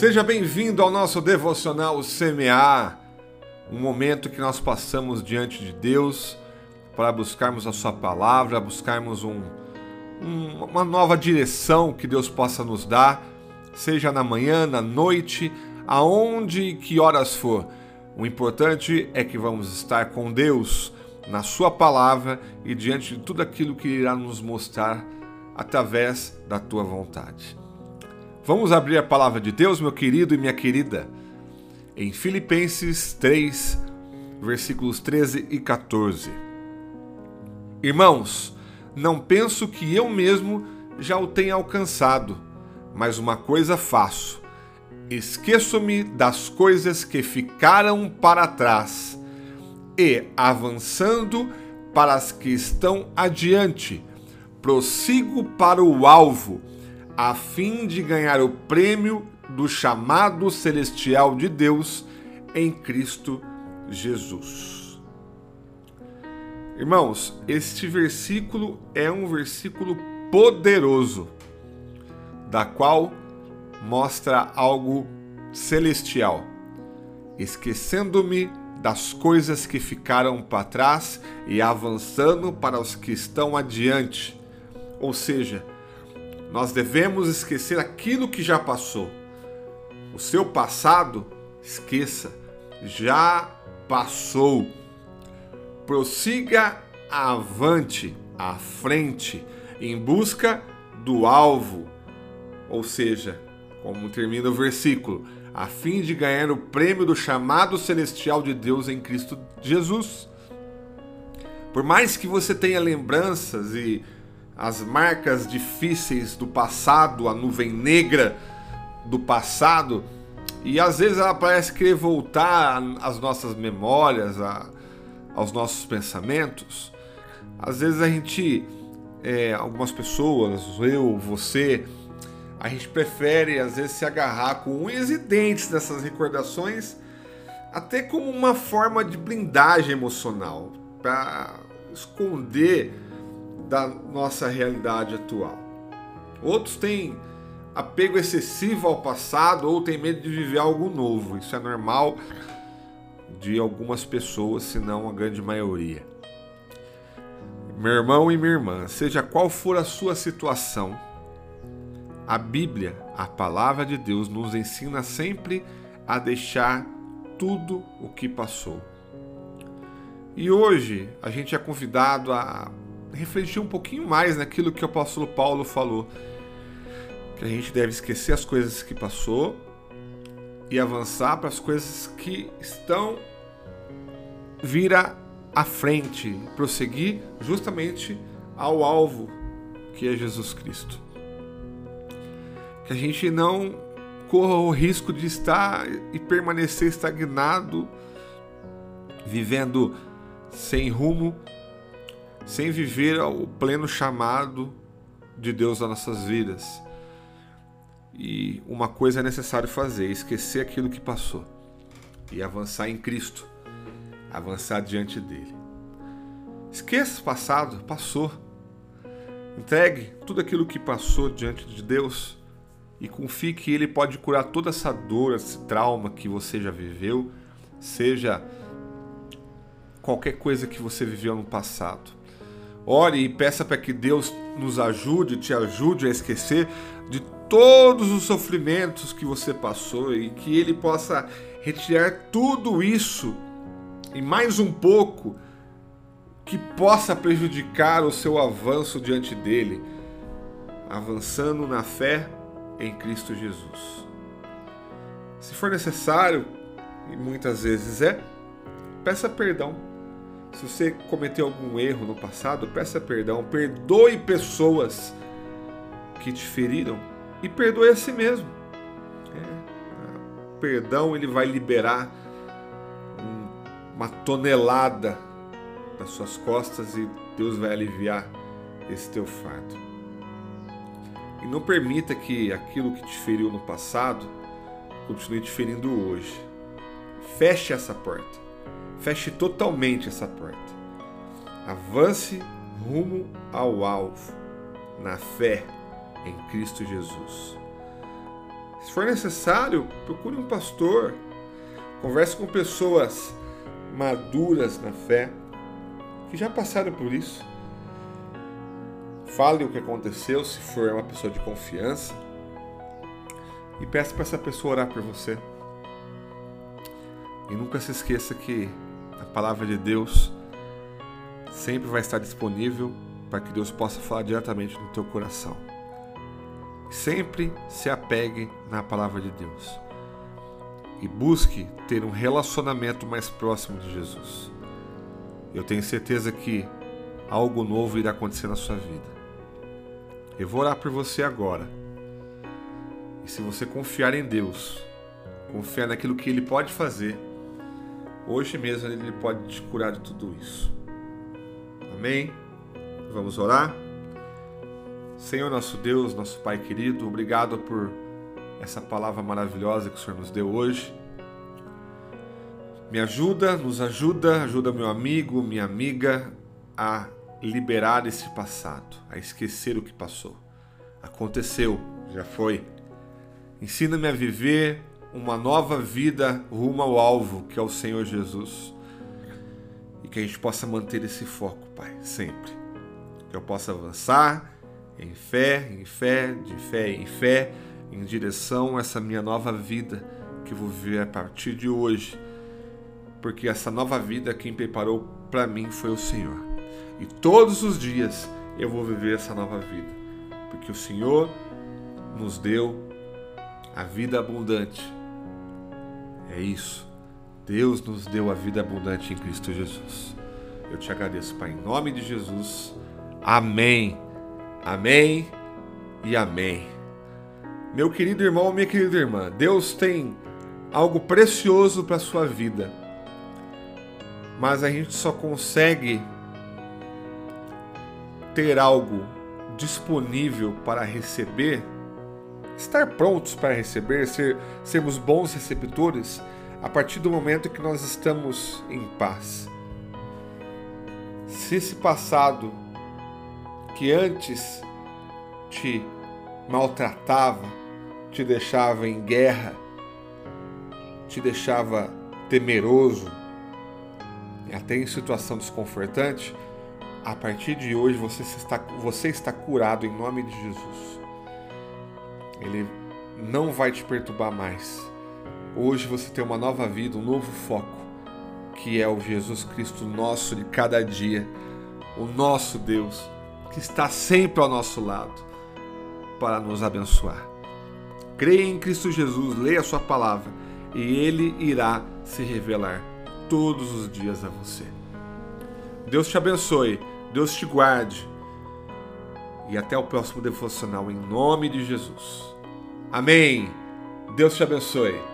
Seja bem-vindo ao nosso devocional Semear, um momento que nós passamos diante de Deus para buscarmos a Sua palavra, buscarmos um, um, uma nova direção que Deus possa nos dar, seja na manhã, na noite, aonde e que horas for. O importante é que vamos estar com Deus na Sua palavra e diante de tudo aquilo que irá nos mostrar através da Tua vontade. Vamos abrir a palavra de Deus, meu querido e minha querida, em Filipenses 3, versículos 13 e 14. Irmãos, não penso que eu mesmo já o tenha alcançado, mas uma coisa faço: esqueço-me das coisas que ficaram para trás e, avançando para as que estão adiante, prossigo para o alvo a fim de ganhar o prêmio do chamado celestial de Deus em Cristo Jesus. Irmãos, este versículo é um versículo poderoso, da qual mostra algo celestial. Esquecendo-me das coisas que ficaram para trás e avançando para os que estão adiante. Ou seja, nós devemos esquecer aquilo que já passou. O seu passado, esqueça, já passou. Prossiga avante, à frente, em busca do alvo. Ou seja, como termina o versículo, a fim de ganhar o prêmio do chamado celestial de Deus em Cristo Jesus. Por mais que você tenha lembranças e as marcas difíceis do passado, a nuvem negra do passado, e às vezes ela parece querer voltar às nossas memórias, a, aos nossos pensamentos. Às vezes a gente, é, algumas pessoas, eu, você, a gente prefere às vezes se agarrar com unhas e dentes dessas recordações, até como uma forma de blindagem emocional, para esconder da nossa realidade atual. Outros têm apego excessivo ao passado ou têm medo de viver algo novo. Isso é normal de algumas pessoas, se não a grande maioria. Meu irmão e minha irmã, seja qual for a sua situação, a Bíblia, a palavra de Deus, nos ensina sempre a deixar tudo o que passou. E hoje a gente é convidado a refletir um pouquinho mais naquilo que o apóstolo Paulo falou. Que a gente deve esquecer as coisas que passou e avançar para as coisas que estão vira à frente, prosseguir justamente ao alvo que é Jesus Cristo. Que a gente não corra o risco de estar e permanecer estagnado, vivendo sem rumo, sem viver o pleno chamado de Deus nas nossas vidas. E uma coisa é necessário fazer: esquecer aquilo que passou e avançar em Cristo, avançar diante dele. Esqueça o passado, passou. Entregue tudo aquilo que passou diante de Deus e confie que Ele pode curar toda essa dor, esse trauma que você já viveu, seja qualquer coisa que você viveu no passado. Ore e peça para que Deus nos ajude, te ajude a esquecer de todos os sofrimentos que você passou e que Ele possa retirar tudo isso e mais um pouco que possa prejudicar o seu avanço diante dele, avançando na fé em Cristo Jesus. Se for necessário, e muitas vezes é, peça perdão se você cometeu algum erro no passado, peça perdão, perdoe pessoas que te feriram e perdoe a si mesmo. É, perdão ele vai liberar uma tonelada das suas costas e Deus vai aliviar esse teu fardo. E não permita que aquilo que te feriu no passado continue te ferindo hoje. Feche essa porta. Feche totalmente essa porta. Avance rumo ao alvo, na fé em Cristo Jesus. Se for necessário, procure um pastor. Converse com pessoas maduras na fé, que já passaram por isso. Fale o que aconteceu, se for uma pessoa de confiança. E peça para essa pessoa orar por você. E nunca se esqueça que a palavra de Deus sempre vai estar disponível para que Deus possa falar diretamente no teu coração. Sempre se apegue na palavra de Deus e busque ter um relacionamento mais próximo de Jesus. Eu tenho certeza que algo novo irá acontecer na sua vida. Eu vou orar por você agora. E se você confiar em Deus, confiar naquilo que Ele pode fazer, hoje mesmo Ele pode te curar de tudo isso. Amém? Vamos orar? Senhor nosso Deus, nosso Pai querido, obrigado por essa palavra maravilhosa que o Senhor nos deu hoje. Me ajuda, nos ajuda, ajuda meu amigo, minha amiga a liberar esse passado, a esquecer o que passou. Aconteceu, já foi. Ensina-me a viver uma nova vida rumo ao alvo, que é o Senhor Jesus. E que a gente possa manter esse foco, Pai, sempre. Que eu possa avançar em fé, em fé, de fé em fé, em direção a essa minha nova vida que vou viver a partir de hoje. Porque essa nova vida quem preparou para mim foi o Senhor. E todos os dias eu vou viver essa nova vida, porque o Senhor nos deu a vida abundante. É isso. Deus nos deu a vida abundante em Cristo Jesus. Eu te agradeço, Pai, em nome de Jesus. Amém. Amém e amém. Meu querido irmão, minha querida irmã, Deus tem algo precioso para a sua vida. Mas a gente só consegue ter algo disponível para receber, estar prontos para receber, ser, sermos bons receptores a partir do momento que nós estamos em paz. Se esse passado que antes te maltratava, te deixava em guerra, te deixava temeroso, até em situação desconfortante, a partir de hoje você está, você está curado em nome de Jesus. Ele não vai te perturbar mais. Hoje você tem uma nova vida, um novo foco, que é o Jesus Cristo nosso de cada dia, o nosso Deus, que está sempre ao nosso lado para nos abençoar. Creia em Cristo Jesus, leia a sua palavra e ele irá se revelar todos os dias a você. Deus te abençoe, Deus te guarde. E até o próximo devocional em nome de Jesus. Amém. Deus te abençoe.